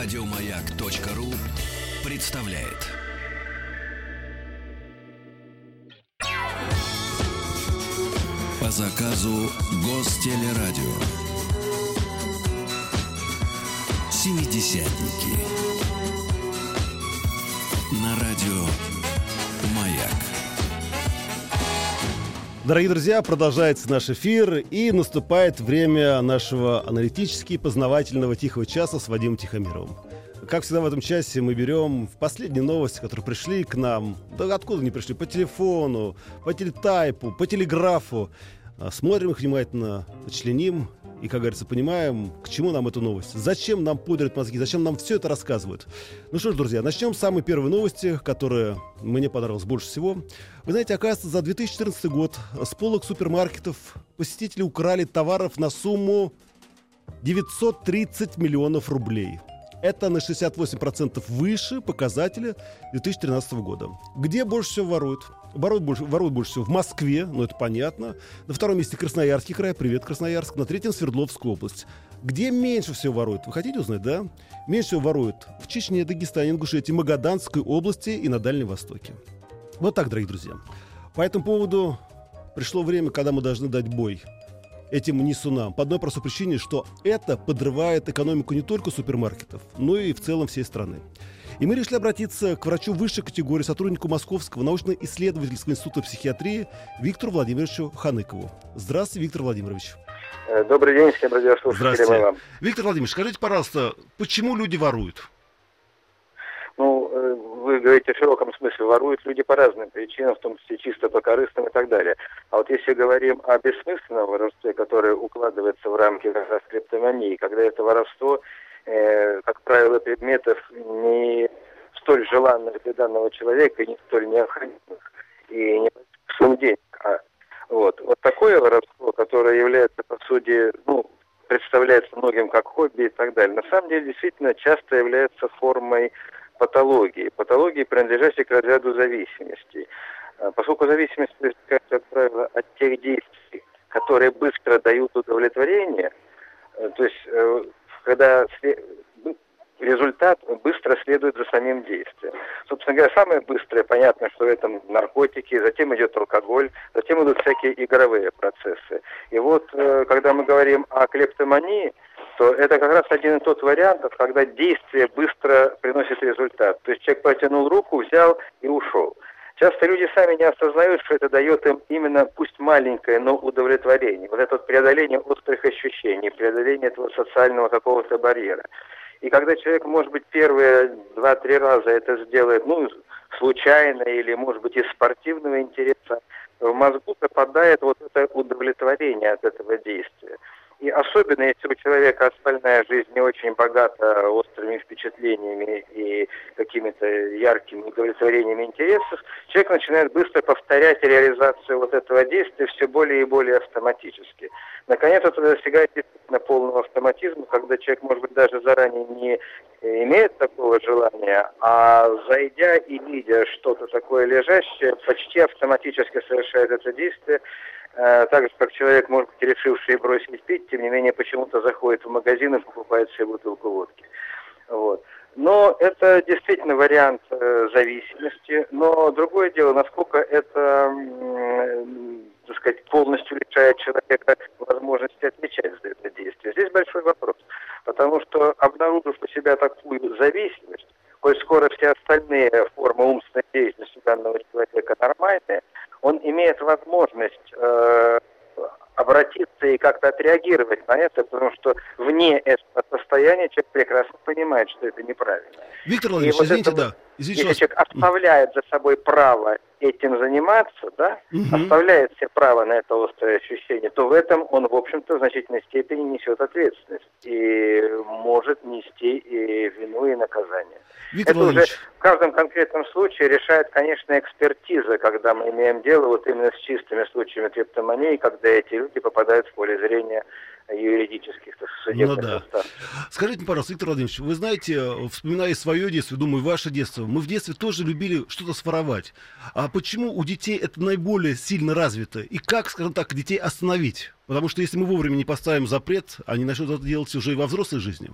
Радиомаяк.ру представляет. По заказу Гостелерадио. Семидесятники. Дорогие друзья, продолжается наш эфир, и наступает время нашего аналитически познавательного тихого часа с Вадимом Тихомировым. Как всегда в этом часе мы берем последние новости, которые пришли к нам, да откуда они пришли, по телефону, по телетайпу, по телеграфу, а, смотрим их внимательно, членим и, как говорится, понимаем, к чему нам эту новость. Зачем нам пудрят мозги, зачем нам все это рассказывают. Ну что ж, друзья, начнем с самой первой новости, которая мне понравилась больше всего. Вы знаете, оказывается, за 2014 год с полок супермаркетов посетители украли товаров на сумму 930 миллионов рублей. Это на 68% выше показателя 2013 года. Где больше всего воруют? Воруют больше, воруют больше всего в Москве, ну это понятно. На втором месте Красноярский край, привет, Красноярск. На третьем Свердловская область. Где меньше всего воруют? Вы хотите узнать, да? Меньше всего воруют в Чечне, Дагестане, Ингушетии, Магаданской области и на Дальнем Востоке. Вот так, дорогие друзья. По этому поводу пришло время, когда мы должны дать бой этим несунам. По одной простой причине, что это подрывает экономику не только супермаркетов, но и в целом всей страны. И мы решили обратиться к врачу высшей категории, сотруднику Московского научно-исследовательского института психиатрии Виктору Владимировичу Ханыкову. Здравствуйте, Виктор Владимирович. Э, добрый день, всем радиослушателям Здравствуйте. вам. Виктор Владимирович, скажите, пожалуйста, почему люди воруют? Ну, э, вы говорите в широком смысле, воруют люди по разным причинам, в том числе чисто по корыстным и так далее. А вот если говорим о бессмысленном воровстве, которое укладывается в рамки как раз криптомании, когда это воровство, э, как правило, предметов не столь желанных для данного человека, не столь необходимых, и не сумм денег, а вот. Вот такое воровство, которое является, по сути, ну, представляется многим как хобби и так далее, на самом деле действительно часто является формой патологии, патологии, принадлежащей к разряду зависимости. А, Поскольку зависимость проистекает, как правило, от тех действий, которые быстро дают удовлетворение, э, то есть э, когда результат быстро следует за самим действием. Собственно говоря, самое быстрое, понятно, что в этом наркотики, затем идет алкоголь, затем идут всякие игровые процессы. И вот, э, когда мы говорим о клептомании, то это как раз один и тот вариант, когда действие быстро приносит результат. То есть человек протянул руку, взял и ушел. Часто люди сами не осознают, что это дает им именно, пусть маленькое, но удовлетворение. Вот это вот преодоление острых ощущений, преодоление этого социального какого-то барьера. И когда человек, может быть, первые два-три раза это сделает, ну, случайно или, может быть, из спортивного интереса, в мозгу попадает вот это удовлетворение от этого действия. И особенно, если у человека остальная жизнь не очень богата острыми впечатлениями и какими-то яркими удовлетворениями интересов, человек начинает быстро повторять реализацию вот этого действия все более и более автоматически. Наконец, это достигает действительно полного автоматизма, когда человек, может быть, даже заранее не имеет такого желания, а зайдя и видя что-то такое лежащее, почти автоматически совершает это действие, так же, как человек, может быть, решивший бросить пить, тем не менее, почему-то заходит в магазин и покупает себе бутылку водки. Вот. Но это действительно вариант э, зависимости. Но другое дело, насколько это, э, так сказать, полностью лишает человека возможности отвечать за это действие. Здесь большой вопрос. Потому что, обнаружив у себя такую зависимость, коль скоро все остальные формы умственной деятельности данного человека нормальные, он имеет возможность э, обратиться и как-то отреагировать на это, потому что вне этого состояния человек прекрасно понимает, что это неправильно. Виктор Владимирович, вот извините, это, да. Извините, если человек оставляет за собой право этим заниматься, да, Угу. оставляет себе право на это острое ощущение, то в этом он, в общем-то, в значительной степени несет ответственность и может нести и вину, и наказание. Виктор Это уже Владимирович, в каждом конкретном случае решает, конечно, экспертиза, когда мы имеем дело вот именно с чистыми случаями криптомании, когда эти люди попадают в поле зрения юридических так, судебных Ну да. инстанций. Скажите, пожалуйста, Виктор Владимирович, вы знаете, э, вспоминая свое детство, думаю, ваше детство, мы в детстве тоже любили что-то своровать. А почему у детей это наиболее сильно развито? И как, скажем так, детей остановить? Потому что если мы вовремя не поставим запрет, они начнут это делать уже и во взрослой жизни.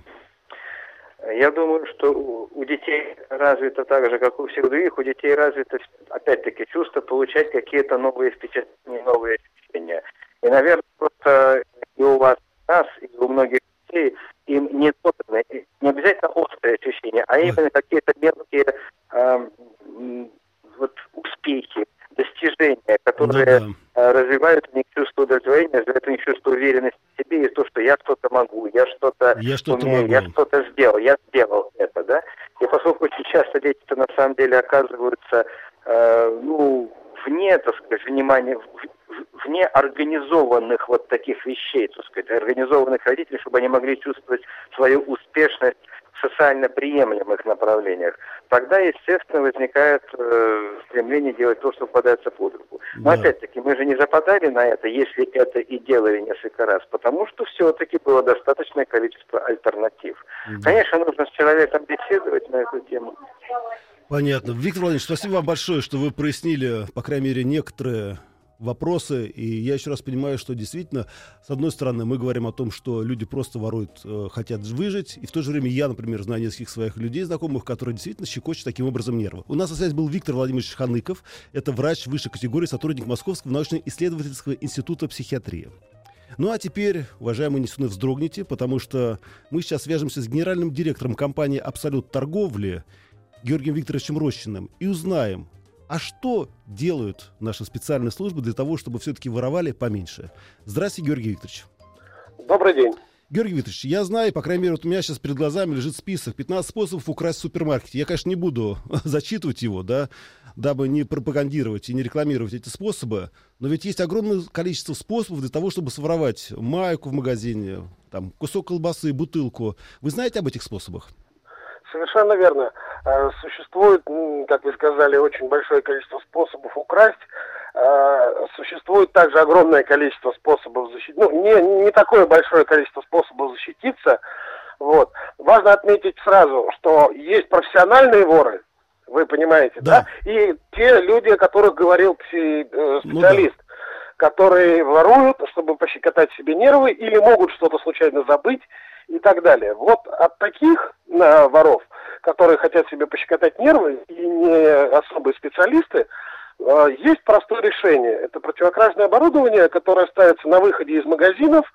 Я думаю, что у детей развито так же, как у всех других, у детей развито, опять-таки, чувство получать какие-то новые впечатления, новые ощущения. И, наверное, просто и у вас, нас, и у многих детей им не доданы, не обязательно острые ощущения, а именно какие-то мелкие э, вот успехи, достижения, которые ну, да. развивают у них чувство удовлетворения, развивают у них чувство уверенности в себе и то, что я что-то могу, я что-то я что умею, могу. я что-то сделал, я сделал это, да. И поскольку очень часто дети-то на самом деле оказываются, э, ну, вне, так сказать, внимания, вне организованных вот таких вещей, так сказать, организованных родителей, чтобы они могли чувствовать свою успешность в социально приемлемых направлениях, тогда, естественно, возникает э, стремление делать то, что попадается под руку. Но да. опять-таки, мы же не западали на это, если это и делали несколько раз, потому что все-таки было достаточное количество альтернатив. Да. Конечно, нужно с человеком беседовать на эту тему. Понятно. Виктор Владимирович, спасибо вам большое, что вы прояснили, по крайней мере, некоторые вопросы. И я еще раз понимаю, что действительно, с одной стороны, мы говорим о том, что люди просто воруют, э, хотят выжить. И в то же время я, например, знаю нескольких своих людей, знакомых, которые действительно щекочут таким образом нервы. У нас на связи был Виктор Владимирович Ханыков. Это врач высшей категории, сотрудник Московского научно-исследовательского института психиатрии. Ну а теперь, уважаемые несуны, вздрогните, потому что мы сейчас свяжемся с генеральным директором компании «Абсолют торговли» Георгием Викторовичем Рощиным и узнаем, а что делают наши специальные службы для того, чтобы все-таки воровали поменьше? Здравствуйте, Георгий Викторович. Добрый день. Георгий Викторович, я знаю, по крайней мере, вот у меня сейчас перед глазами лежит список 15 способов украсть в супермаркете. Я, конечно, не буду зачитывать его, да, дабы не пропагандировать и не рекламировать эти способы, но ведь есть огромное количество способов для того, чтобы своровать майку в магазине, там, кусок колбасы, бутылку. Вы знаете об этих способах? Совершенно верно. Э, существует, как вы сказали, очень большое количество способов украсть. Э, существует также огромное количество способов защититься. Ну, не, не такое большое количество способов защититься. Вот. Важно отметить сразу, что есть профессиональные воры, вы понимаете, да? да? И те люди, о которых говорил пси, э, специалист, ну, да. которые воруют, чтобы пощекотать себе нервы, или могут что-то случайно забыть, и так далее. Вот от таких э, воров, которые хотят себе пощекотать нервы и не особые специалисты, э, есть простое решение. Это противокражное оборудование, которое ставится на выходе из магазинов.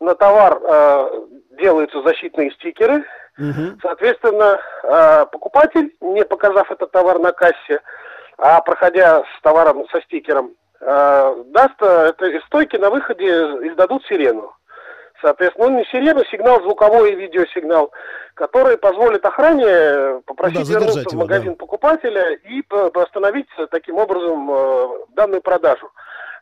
На товар э, делаются защитные стикеры. Угу. Соответственно, э, покупатель, не показав этот товар на кассе, а проходя с товаром со стикером, э, даст э, это стойки на выходе издадут сирену. Соответственно, он не сирена, сигнал звуковой и видеосигнал, который позволит охране попросить да, вернуться его, в магазин да. покупателя и остановить таким образом э, данную продажу.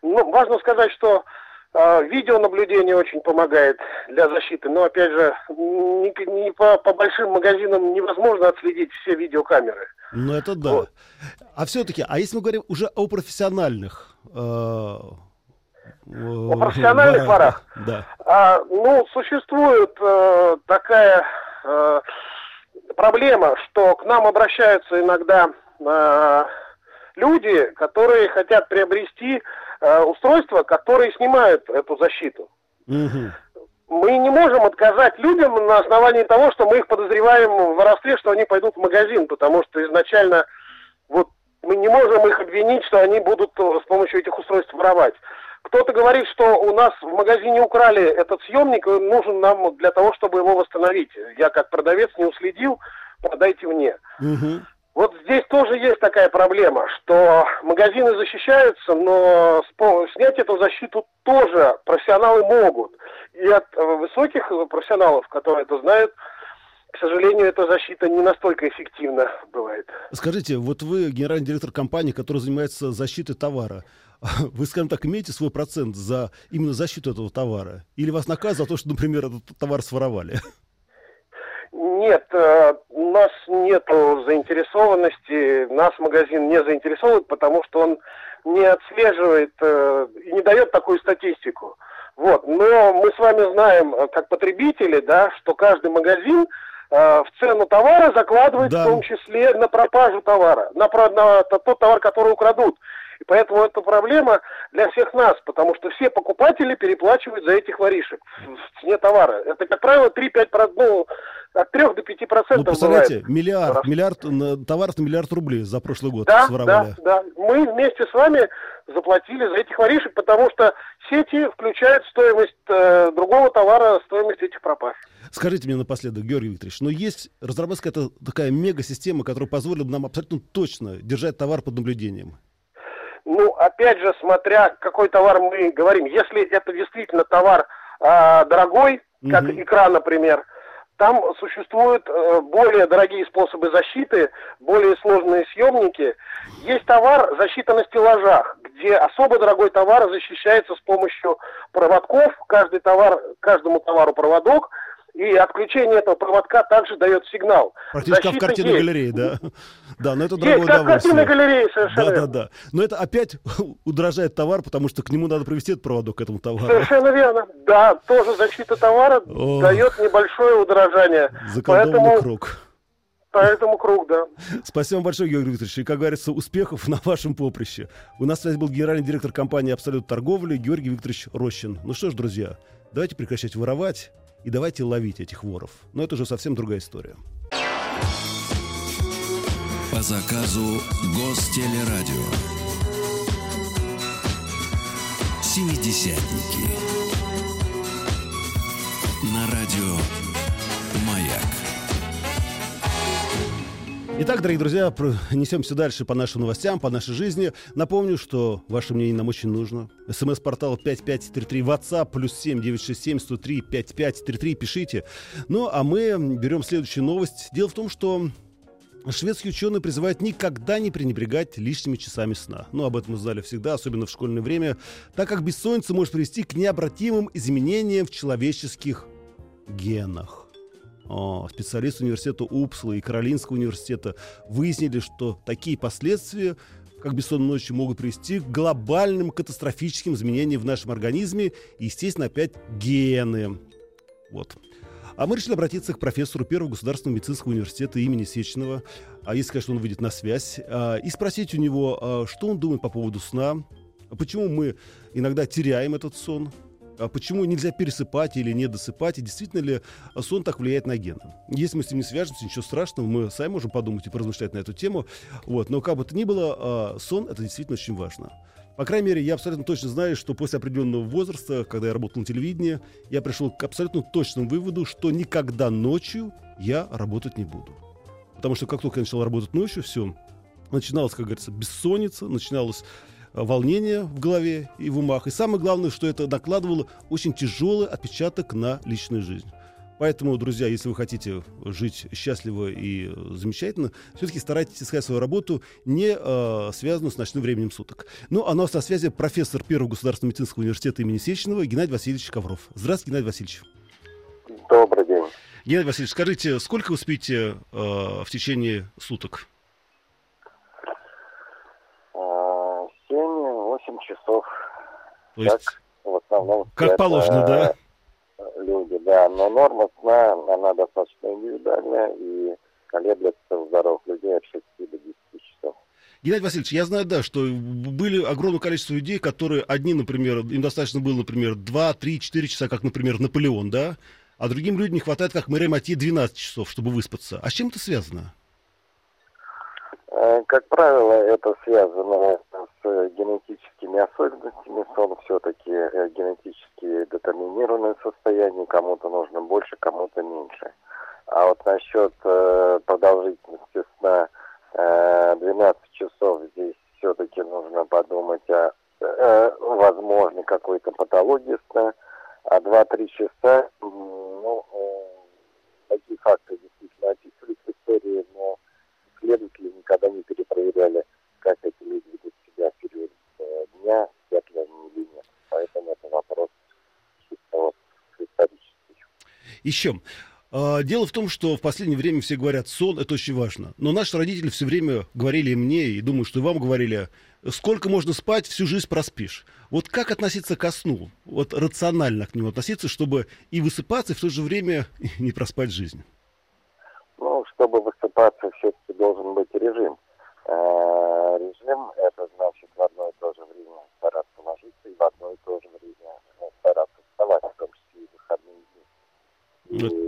Ну, важно сказать, что э, видеонаблюдение очень помогает для защиты, но опять же, не, не по, по большим магазинам невозможно отследить все видеокамеры. Ну это да. Вот. А все-таки, а если мы говорим уже о профессиональных э, о профессиональных ворах? Да. А, ну, существует э, такая э, проблема, что к нам обращаются иногда э, люди, которые хотят приобрести э, устройства, которые снимают эту защиту. Угу. Мы не можем отказать людям на основании того, что мы их подозреваем в воровстве, что они пойдут в магазин, потому что изначально вот мы не можем их обвинить, что они будут с помощью этих устройств воровать. Кто-то говорит, что у нас в магазине украли этот съемник, он нужен нам для того, чтобы его восстановить. Я как продавец не уследил, продайте мне. Угу. Вот здесь тоже есть такая проблема, что магазины защищаются, но снять эту защиту тоже профессионалы могут. И от высоких профессионалов, которые это знают, к сожалению, эта защита не настолько эффективна бывает. Скажите, вот вы генеральный директор компании, которая занимается защитой товара. Вы, скажем так, имеете свой процент за именно защиту этого товара? Или вас наказывают за то, что, например, этот товар своровали? Нет, э, у нас нет заинтересованности, нас магазин не заинтересовывает, потому что он не отслеживает э, и не дает такую статистику. Вот. Но мы с вами знаем, э, как потребители, да, что каждый магазин в цену товара закладывает да. в том числе на пропажу товара, на, на, на тот товар, который украдут. И поэтому это проблема для всех нас, потому что все покупатели переплачивают за этих воришек в цене товара. Это, как правило, 3-5, ну, от 3 до 5 процентов Ну, представляете, бывает. миллиард, Раз. миллиард, товаров на миллиард рублей за прошлый год Да, своровали. да, да. Мы вместе с вами заплатили за этих воришек, потому что сети включают стоимость э, другого товара, стоимость этих пропав. Скажите мне напоследок, Георгий Викторович, но есть разработка это такая мега-система, которая позволит нам абсолютно точно держать товар под наблюдением. Ну, опять же, смотря какой товар мы говорим. Если это действительно товар а, дорогой, как Мгм. икра, например, там существуют э, более дорогие способы защиты, более сложные съемники. Есть товар защита на стеллажах, где особо дорогой товар защищается с помощью проводков. Каждый товар, каждому товару проводок. И отключение этого проводка также дает сигнал. Практически как в Защита картинной есть. галерее, да? Да, но это Есть, дорогое как в картинной удовольствие. галерее совершенно. Да, да, да. Но это опять удорожает товар, потому что к нему надо провести этот проводок, к этому товару. Совершенно верно. Да, тоже защита товара Ох. дает небольшое удорожание. Заколдованный Поэтому, круг. поэтому круг, да. Спасибо вам большое, Георгий Викторович. И, как говорится, успехов на вашем поприще. У нас связь был генеральный директор компании «Абсолют торговли» Георгий Викторович Рощин. Ну что ж, друзья, давайте прекращать воровать и давайте ловить этих воров. Но это уже совсем другая история. По заказу Гостелерадио. Семидесятники. На радио Маяк. Итак, дорогие друзья, несемся дальше по нашим новостям, по нашей жизни. Напомню, что ваше мнение нам очень нужно. СМС-портал 5533, WhatsApp, плюс 7 967 103 5533, пишите. Ну, а мы берем следующую новость. Дело в том, что Шведские ученые призывают никогда не пренебрегать лишними часами сна. Ну, об этом мы знали всегда, особенно в школьное время, так как бессонница может привести к необратимым изменениям в человеческих генах. Специалисты университета Упсла и Каролинского университета выяснили, что такие последствия, как бессонные ночи, могут привести к глобальным катастрофическим изменениям в нашем организме и, естественно, опять гены. Вот. А мы решили обратиться к профессору Первого государственного медицинского университета имени Сеченова, а если, конечно, он выйдет на связь, а, и спросить у него, а, что он думает по поводу сна, почему мы иногда теряем этот сон, почему нельзя пересыпать или не досыпать, и действительно ли сон так влияет на гены. Если мы с ним не свяжемся, ничего страшного, мы сами можем подумать и поразмышлять на эту тему. Вот. Но как бы то ни было, а, сон это действительно очень важно. По крайней мере, я абсолютно точно знаю, что после определенного возраста, когда я работал на телевидении, я пришел к абсолютно точному выводу, что никогда ночью я работать не буду. Потому что как только я начал работать ночью, все, начиналась, как говорится, бессонница, начиналось э, волнение в голове и в умах. И самое главное, что это накладывало очень тяжелый отпечаток на личную жизнь. Поэтому, друзья, если вы хотите жить счастливо и э, замечательно, все-таки старайтесь искать свою работу, не э, связанную с ночным временем суток. Ну, а у нас на связи профессор Первого государственного медицинского университета имени Сеченова Геннадий Васильевич Ковров. Здравствуйте, Геннадий Васильевич. Добрый день. Геннадий Васильевич, скажите, сколько вы спите э, в течение суток? А, 7-8 часов. То есть, Так, в основном как положено, да? Люди, да. Но норма сна, она достаточно индивидуальная и колеблется у здоровых людей от 6 до 10 часов. Геннадий Васильевич, я знаю, да, что были огромное количество людей, которые одни, например, им достаточно было, например, 2, 3, 4 часа, как, например, Наполеон, да? А другим людям не хватает, как Мэри Матье, 12 часов, чтобы выспаться. А с чем это связано? Э, Как правило, это связано с генетическими особенностями. Сон все-таки генетически детерминированное состояние. Кому-то нужно больше, кому-то меньше. А вот насчет э, продолжительности сна э, 12 часов здесь все-таки нужно подумать о э, возможной какой-то патологии сна. А 2-3 часа, ну, э, такие факты действительно описывались в истории, но исследователи никогда не перепроверяли, как эти люди ведут себя в период э, дня, спят ли они. Поэтому это вопрос чисто исторический. Еще. А, Дело в том, что в последнее время все говорят, сон это очень важно. Но наши родители все время говорили мне, и думаю, что и вам говорили, сколько можно спать, всю жизнь проспишь. Вот как относиться ко сну? Вот рационально к нему относиться, чтобы и высыпаться, и в то же время не проспать жизнь. Ну, высыпаться, все-таки должен быть режим. Э, режим – это значит в одно и то же время стараться ложиться и в одно и то же время стараться вставать, в том числе и в выходные дни. И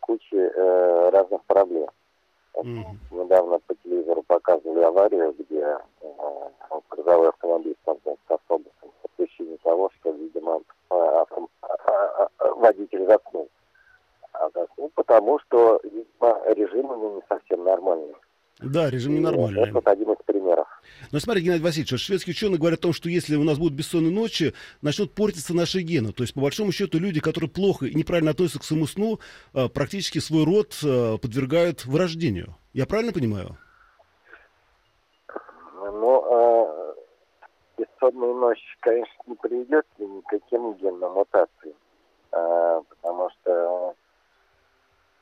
кучи э, разных проблем. Mm-hmm. Недавно по телевизору показывали аварию, где э, грузовой автомобиль столкнулся с автобусом по причине того, что, видимо, авто, водитель заснул. А заснул потому, что, видимо, режим у него не совсем нормальный. Да, режим ненормальный. Это вот один из примеров. Но смотри, Геннадий Васильевич, шведские ученые говорят о том, что если у нас будут бессонные ночи, начнут портиться наши гены. То есть, по большому счету, люди, которые плохо и неправильно относятся к своему сну, а, практически свой род а, подвергают вырождению. Я правильно понимаю? Ну, э, бессонная ночь, конечно, не приведет к никаким генным мутациям, э, потому что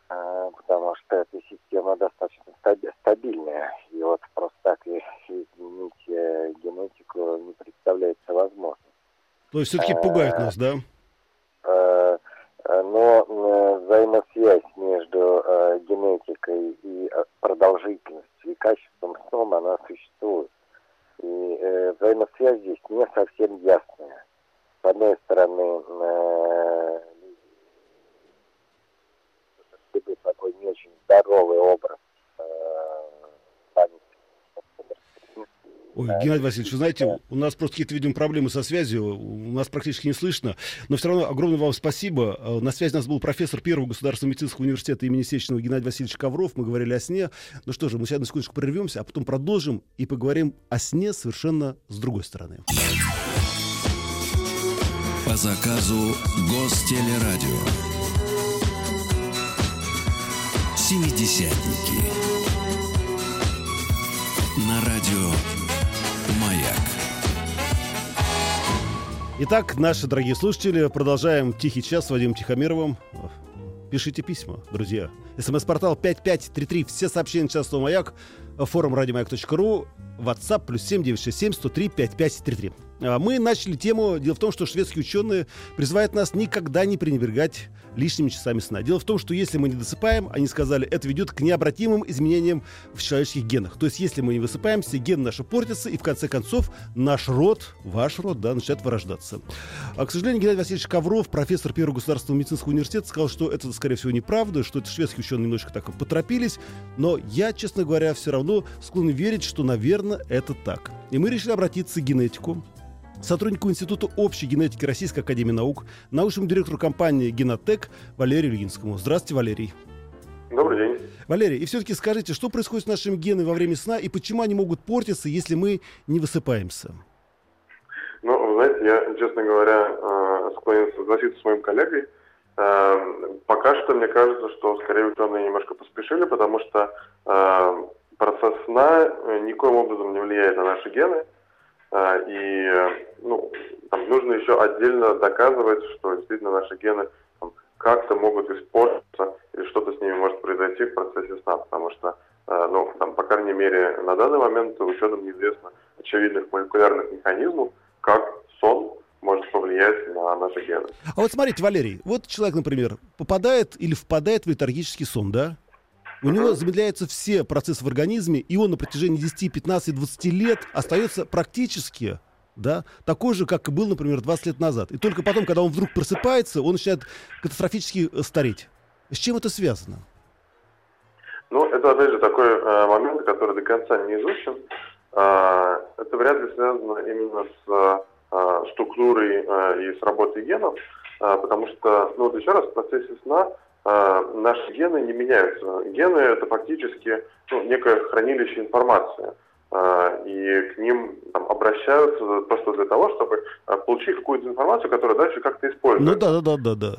потому что эта система достаточно стабильная. И вот просто так изменить э, генетику не представляется возможным. То есть все-таки пугает нас, да? Э, э, но взаимосвязь между генетикой и продолжительностью и качеством сна, она существует. И взаимосвязь здесь не совсем ясная. С одной стороны, такой не очень здоровый образ Ой, Геннадий Васильевич, вы знаете, у нас просто какие-то, видимо, проблемы со связью, у нас практически не слышно, но все равно огромное вам спасибо. Э, на связи у нас был профессор Первого государственного медицинского университета имени Сеченова Геннадий Васильевич Ковров, мы говорили о сне. Ну что же, мы сейчас на секундочку прервемся, а потом продолжим и поговорим о сне совершенно с другой стороны. По заказу Гостелерадио. Семидесятники. На радио Маяк. Итак, наши дорогие слушатели, продолжаем «Тихий час» с Вадимом Тихомировым. Пишите письма, друзья. СМС-портал 5533. Все сообщения частного «Маяк». Форум радиомаяк.ру. WhatsApp плюс 7967 103 5533. А, мы начали тему. Дело в том, что шведские ученые призывают нас никогда не пренебрегать лишними часами сна. Дело в том, что если мы не досыпаем, они сказали, это ведет к необратимым изменениям в человеческих генах. То есть, если мы не высыпаемся, гены наши портятся, и в конце концов наш род, ваш род, да, начинает вырождаться. А, к сожалению, Геннадий Васильевич Ковров, профессор Первого государственного медицинского университета, сказал, что это, скорее всего, неправда, что это шведские ученые немножечко так поторопились. Но я, честно говоря, все равно склонен верить, что, наверное, это так. И мы решили обратиться к генетику, сотруднику Института общей генетики Российской Академии Наук, научному директору компании «Генотек» Валерию Ильинскому. Здравствуйте, Валерий. Добрый день. Валерий, и все-таки скажите, что происходит с нашими генами во время сна и почему они могут портиться, если мы не высыпаемся? Ну, вы знаете, я, честно говоря, э, склонен согласиться с моим коллегой. Э, пока что мне кажется, что скорее ученые немножко поспешили, потому что э, процесс сна никоим образом не влияет на наши гены. А, и ну, там нужно еще отдельно доказывать, что действительно наши гены как-то могут испортиться или что-то с ними может произойти в процессе сна, потому что, а, ну, там, по крайней мере, на данный момент ученым неизвестно очевидных молекулярных механизмов, как сон может повлиять на наши гены. А вот смотрите, Валерий, вот человек, например, попадает или впадает в летаргический сон, да? У него замедляются все процессы в организме, и он на протяжении 10, 15, 20 лет остается практически да, такой же, как и был, например, 20 лет назад. И только потом, когда он вдруг просыпается, он начинает катастрофически э, стареть. С чем это связано? Ну, это, опять же, такой э, момент, который до конца не изучен. Э, это вряд ли связано именно с э, структурой э, и с работой генов, э, потому что, ну, вот еще раз, в процессе сна э, наши гены не меняются. Гены это фактически ну, некое хранилище информации. Э, и к ним там, обращаются просто для того, чтобы э, получить какую-то информацию, которая дальше как-то используется. Ну да, да, да, да, да.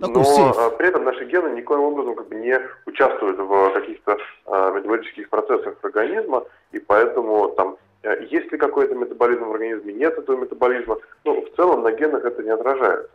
Такой Но сейф. Э, при этом наши гены никоим образом как бы, не участвуют в каких-то э, метаболических процессах организма, и поэтому там есть ли какой-то метаболизм в организме, нет этого метаболизма, ну, в целом на генах это не отражается.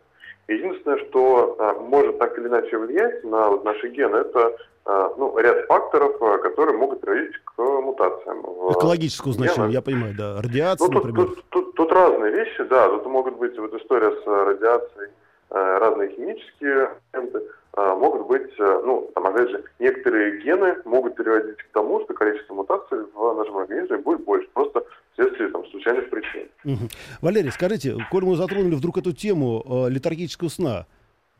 Единственное, что а, может так или иначе влиять на вот, наши гены, это а, ну, ряд факторов, а, которые могут приводить к мутациям. Экологического значения, я понимаю, да. Радиация, ну, тут, например. Тут, тут, тут разные вещи, да. Тут могут быть вот история с радиацией разные химические элементы, могут быть, ну, там, опять же, некоторые гены могут приводить к тому, что количество мутаций в нашем организме будет больше, просто вследствие там, случайных причин. Угу. Валерий, скажите, коль мы затронули вдруг эту тему э, летаргического сна,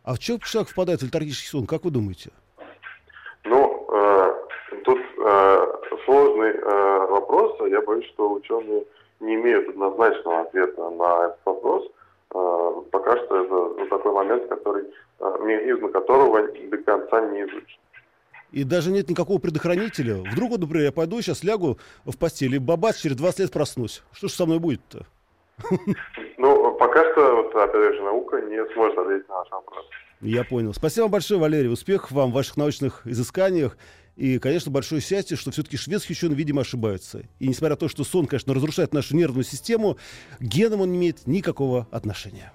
а в чем человек впадает в летаргический сон, как вы думаете? Ну, э, тут э, сложный э, вопрос, я боюсь, что ученые не имеют однозначного ответа на этот вопрос. Э, пока что это ну, такой момент, который, э, механизм которого до конца не изучен. И даже нет никакого предохранителя. Вдруг, вот, например, я пойду сейчас лягу в постель и бабац, через 20 лет проснусь. Что же со мной будет-то? Ну, пока что, вот, опять же, наука не сможет ответить на наш вопрос. Я понял. Спасибо вам большое, Валерий. Успехов вам в ваших научных изысканиях. И, конечно, большое счастье, что все-таки шведские ученые, видимо, ошибаются. И несмотря на то, что сон, конечно, разрушает нашу нервную систему, к генам он не имеет никакого отношения.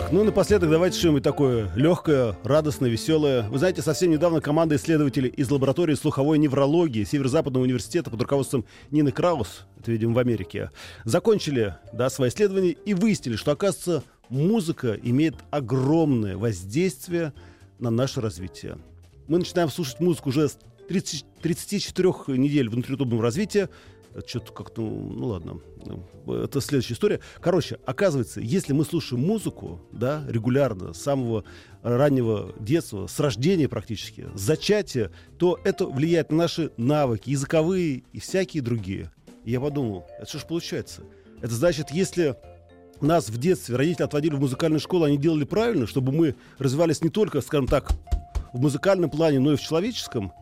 Так, ну напоследок давайте что-нибудь такое легкое, радостное, веселое. Вы знаете, совсем недавно команда исследователей из лаборатории слуховой неврологии Северо-Западного университета под руководством Нины Краус, это, видимо, в Америке, закончили да, свои исследования и выяснили, что, оказывается, музыка имеет огромное воздействие на наше развитие. Мы начинаем слушать музыку уже с 30, 34 недель внутриутробного развития. Что-то как-то, ну ладно, это следующая история. Короче, оказывается, если мы слушаем музыку, да, регулярно, с самого раннего детства, с рождения практически, с зачатия, то это влияет на наши навыки, языковые и всякие другие. И я подумал, это что ж получается? Это значит, если нас в детстве родители отводили в музыкальную школу, они делали правильно, чтобы мы развивались не только, скажем так, в музыкальном плане, но и в человеческом.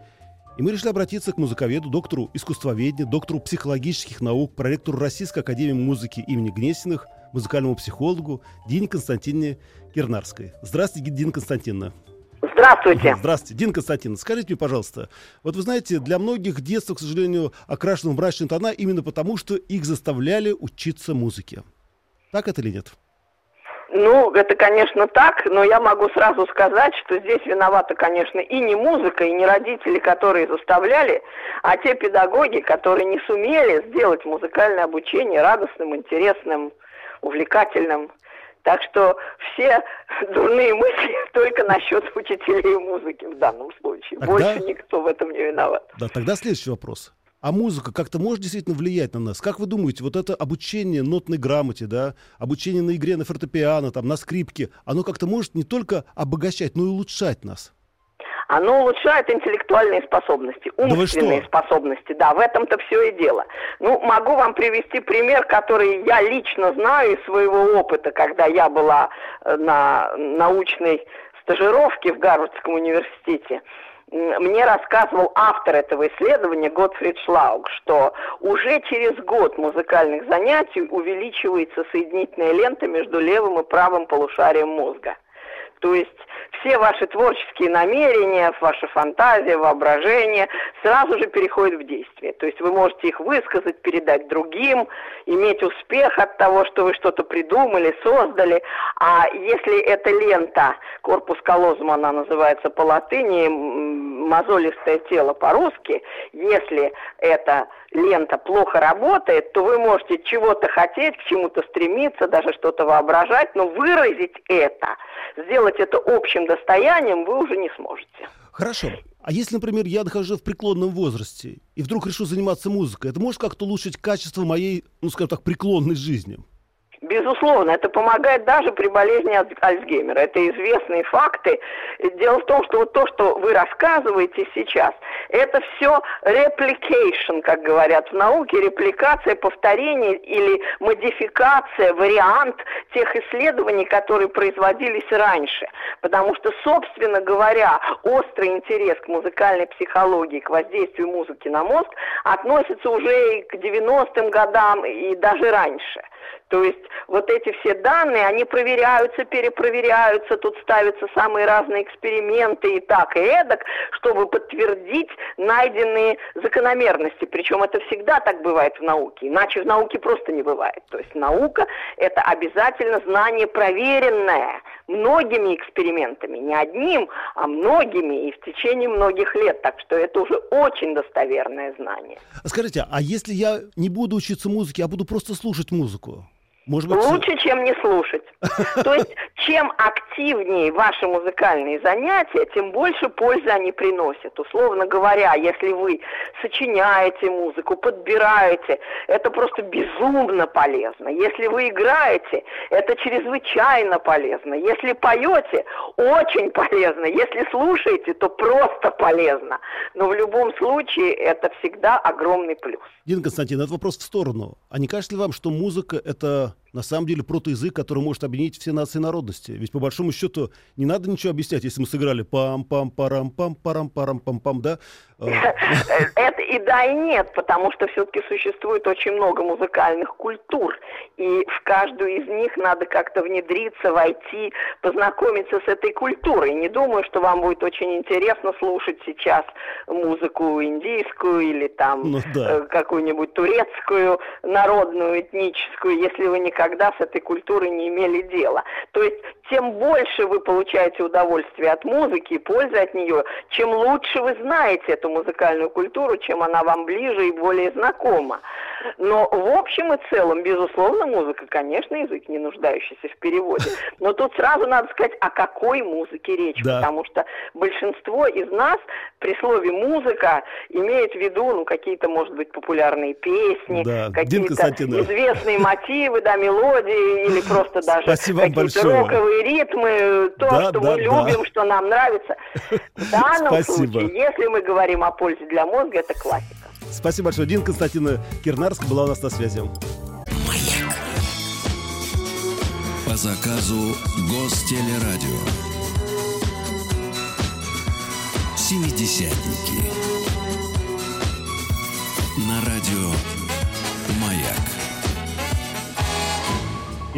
И мы решили обратиться к музыковеду, доктору искусствоведения, доктору психологических наук, проректору Российской академии музыки имени Гнесиных, музыкальному психологу Дине Константине Кирнарской. Здравствуйте, Дина Константиновна. Здравствуйте. Здравствуйте. Дин Константин, скажите мне, пожалуйста, вот вы знаете, для многих детство, к сожалению, окрашено в мрачные тона именно потому, что их заставляли учиться музыке. Так это или нет? Ну, это, конечно, так, но я могу сразу сказать, что здесь виновата, конечно, и не музыка, и не родители, которые заставляли, а те педагоги, которые не сумели сделать музыкальное обучение радостным, интересным, увлекательным. Так что все дурные мысли только насчет учителей музыки в данном случае. Тогда... Больше никто в этом не виноват. Да, тогда следующий вопрос. А музыка как-то может действительно влиять на нас? Как вы думаете, вот это обучение нотной грамоте, да, обучение на игре на фортепиано, там, на скрипке, оно как-то может не только обогащать, но и улучшать нас? Оно улучшает интеллектуальные способности, умственные да способности. Да, в этом-то все и дело. Ну, могу вам привести пример, который я лично знаю из своего опыта, когда я была э, на научной стажировке в Гарвардском университете мне рассказывал автор этого исследования Готфрид Шлауг, что уже через год музыкальных занятий увеличивается соединительная лента между левым и правым полушарием мозга. То есть все ваши творческие намерения, ваша фантазия, воображение сразу же переходят в действие. То есть вы можете их высказать, передать другим, иметь успех от того, что вы что-то придумали, создали. А если эта лента, корпус колозума она называется по латыни, мозолистое тело по-русски, если эта лента плохо работает, то вы можете чего-то хотеть, к чему-то стремиться, даже что-то воображать, но выразить это, сделать это общим достоянием вы уже не сможете. Хорошо. А если, например, я нахожусь в преклонном возрасте и вдруг решу заниматься музыкой, это может как-то улучшить качество моей, ну, скажем так, преклонной жизни? Безусловно, это помогает даже при болезни Альцгеймера. Это известные факты. Дело в том, что вот то, что вы рассказываете сейчас, это все replication, как говорят в науке, репликация, повторение или модификация, вариант тех исследований, которые производились раньше. Потому что, собственно говоря, острый интерес к музыкальной психологии, к воздействию музыки на мозг относится уже и к 90-м годам, и даже раньше. То есть вот эти все данные, они проверяются, перепроверяются, тут ставятся самые разные эксперименты и так, и эдак, чтобы подтвердить найденные закономерности. Причем это всегда так бывает в науке, иначе в науке просто не бывает. То есть наука – это обязательно знание проверенное многими экспериментами, не одним, а многими и в течение многих лет. Так что это уже очень достоверное знание. Скажите, а если я не буду учиться музыке, а буду просто слушать музыку? Может быть... Лучше, чем не слушать. То есть, чем активнее ваши музыкальные занятия, тем больше пользы они приносят. Условно говоря, если вы сочиняете музыку, подбираете, это просто безумно полезно. Если вы играете, это чрезвычайно полезно. Если поете, очень полезно. Если слушаете, то просто полезно. Но в любом случае это всегда огромный плюс. Дина Константин, этот вопрос в сторону. А не кажется ли вам, что музыка — это на самом деле протоязык, который может объединить все нации народности. Ведь по большому счету не надо ничего объяснять, если мы сыграли пам-пам-парам-пам-парам-пам-пам, да? И да, и нет, потому что все-таки существует очень много музыкальных культур, и в каждую из них надо как-то внедриться, войти, познакомиться с этой культурой. Не думаю, что вам будет очень интересно слушать сейчас музыку индийскую или там ну, да. Э, какую-нибудь турецкую, народную, этническую, если вы никогда с этой культурой не имели дела. То есть тем больше вы получаете удовольствие от музыки и пользы от нее, чем лучше вы знаете эту музыкальную культуру, чем она вам ближе и более знакома. Но в общем и целом, безусловно, музыка, конечно, язык, не нуждающийся в переводе. Но тут сразу надо сказать, о какой музыке речь, да. потому что большинство из нас при слове «музыка» имеет в виду, ну, какие-то, может быть, популярные песни, да. какие-то известные мотивы, да, мелодии, или просто даже какие-то роковые ритмы, то, да, что да, мы любим, что нам нравится. В данном Спасибо. случае, если мы говорим о пользе для мозга, это классика. Спасибо большое. Дин Константина Кирнарск была у нас на связи. Маяк. По заказу Гостелерадио. Семидесятники. На радио Маяк.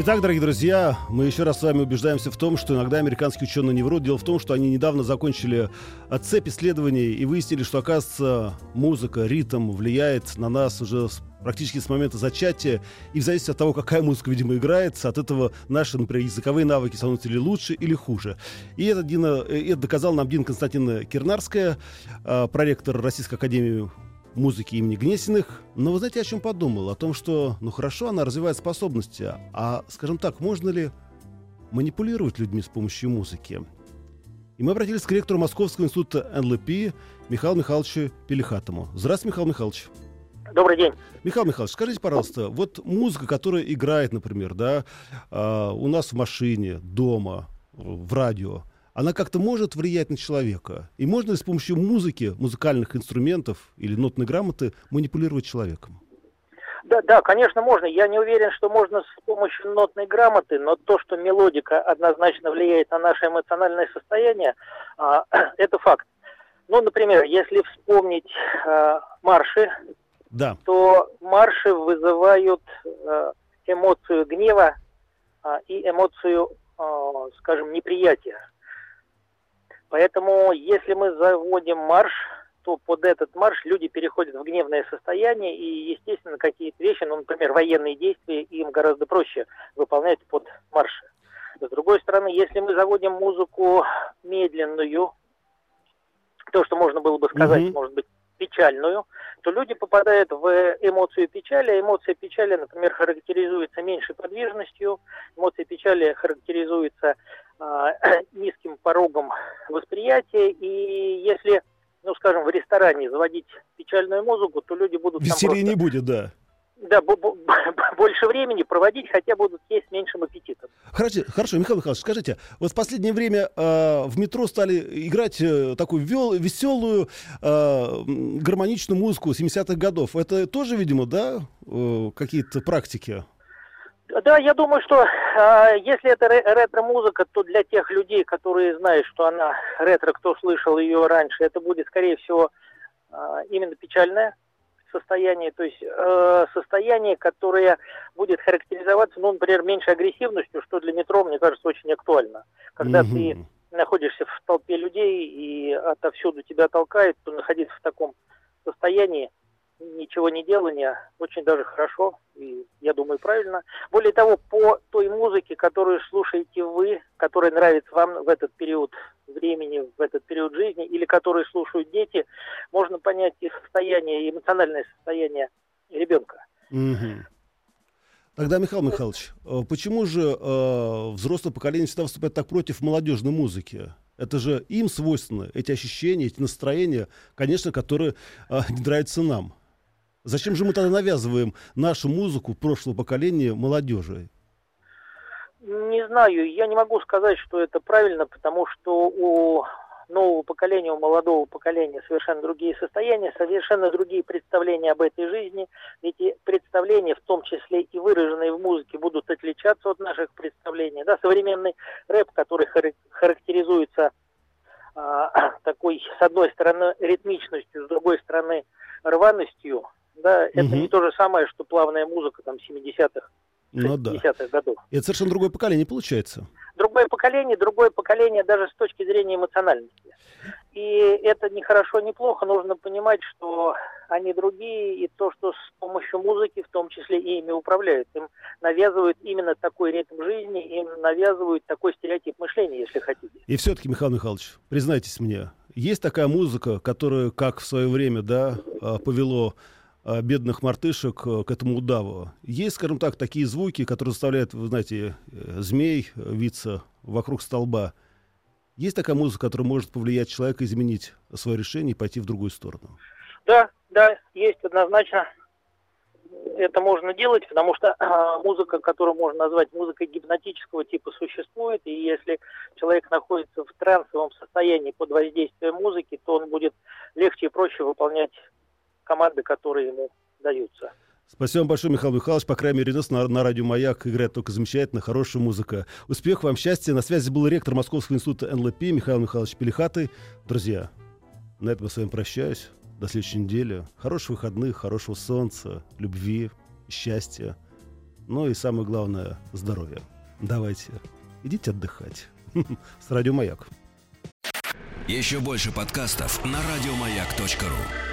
Итак, дорогие друзья, мы еще раз с вами убеждаемся в том, что иногда американские ученые не врут. Дело в том, что они недавно закончили цепь исследований и выяснили, что, оказывается, музыка, ритм влияет на нас уже практически с момента зачатия. И в зависимости от того, какая музыка, видимо, играется, от этого наши, например, языковые навыки становятся или лучше, или хуже. И это, Дина, э, это доказал нам Дина Константина Кирнарская, э, проректор Российской Академии музыки имени Гнесиных. Но вы знаете, о чем подумал? О том, что, ну хорошо, она развивает способности, а, скажем так, можно ли манипулировать людьми с помощью музыки? И мы обратились к ректору Московского института НЛП Михаилу Михайловичу Пелихатому. Здравствуйте, Михаил Михайлович. Добрый день. Михаил Михайлович, скажите, пожалуйста, вот музыка, которая играет, например, да, э, у нас в машине, дома, в радио, она как-то может влиять на человека? И можно ли с помощью музыки, музыкальных инструментов или нотной грамоты манипулировать человеком? Да, да, конечно, можно. Я не уверен, что можно с помощью нотной грамоты, но то, что мелодика однозначно влияет на наше эмоциональное состояние, а, это факт. Ну, например, если вспомнить а, марши, да. то марши вызывают а, эмоцию гнева а, и эмоцию, а, скажем, неприятия. Поэтому, если мы заводим марш, то под этот марш люди переходят в гневное состояние, и, естественно, какие-то вещи, ну, например, военные действия, им гораздо проще выполнять под марш. С другой стороны, если мы заводим музыку медленную, то, что можно было бы сказать, mm-hmm. может быть, печальную, то люди попадают в эмоцию печали. Эмоция печали, например, характеризуется меньшей подвижностью, эмоция печали характеризуется низким порогом восприятия. И если, ну, скажем, в ресторане заводить печальную музыку, то люди будут... Веселья не будет, да да, больше времени проводить, хотя будут есть с меньшим аппетитом. Хорошо, хорошо, Михаил Михайлович, скажите, вот в последнее время э, в метро стали играть э, такую вел, веселую, э, гармоничную музыку 70-х годов. Это тоже, видимо, да, э, какие-то практики? Да, я думаю, что э, если это ретро-музыка, то для тех людей, которые знают, что она ретро, кто слышал ее раньше, это будет, скорее всего, э, именно печальная состояние, то есть э, состояние, которое будет характеризоваться, ну, например, меньшей агрессивностью, что для метро, мне кажется, очень актуально. Когда mm-hmm. ты находишься в толпе людей и отовсюду тебя толкает, то находиться в таком состоянии ничего не делания очень даже хорошо, и я думаю, правильно. Более того, по той музыке, которую слушаете вы, которая нравится вам в этот период времени, в этот период жизни, или которую слушают дети, можно понять их состояние, эмоциональное состояние ребенка. Угу. Тогда, Михаил Михайлович, э, почему же э, взрослое поколение всегда выступает так против молодежной музыки? Это же им свойственны эти ощущения, эти настроения, конечно, которые э, не нравятся нам. Зачем же мы тогда навязываем нашу музыку прошлого поколения молодежи? Не знаю, я не могу сказать, что это правильно, потому что у нового поколения, у молодого поколения совершенно другие состояния, совершенно другие представления об этой жизни. Эти представления, в том числе и выраженные в музыке, будут отличаться от наших представлений. Да, современный рэп, который характеризуется а, такой, с одной стороны, ритмичностью, с другой стороны, рваностью, да, это угу. не то же самое, что плавная музыка там 70-х, ну, да. годов. Это совершенно другое поколение получается. Другое поколение, другое поколение даже с точки зрения эмоциональности. И это не хорошо, не плохо. Нужно понимать, что они другие, и то, что с помощью музыки, в том числе и ими управляют. Им навязывают именно такой ритм жизни, им навязывают такой стереотип мышления, если хотите. И все-таки, Михаил Михайлович, признайтесь мне, есть такая музыка, которая, как в свое время, да, а, повело бедных мартышек э, к этому удаву. Есть, скажем так, такие звуки, которые заставляют, вы знаете, э, змей виться вокруг столба. Есть такая музыка, которая может повлиять человека, изменить свое решение и пойти в другую сторону? Да, да, есть однозначно. Это можно делать, потому что э, музыка, которую можно назвать музыкой гипнотического типа, существует. И если человек находится в трансовом состоянии под воздействием музыки, то он будет легче и проще выполнять команды, которые ему даются. Спасибо вам большое, Михаил Михайлович. По крайней мере, нас на, на радио «Маяк» играет только замечательно, хорошая музыка. Успех вам, счастья. На связи был ректор Московского института НЛП Михаил Михайлович Пелихаты. Друзья, на этом я с вами прощаюсь. До следующей недели. Хороших выходных, хорошего солнца, любви, счастья. Ну и самое главное, здоровья. Давайте, идите отдыхать. С радио «Маяк». Еще больше подкастов на радиомаяк.ру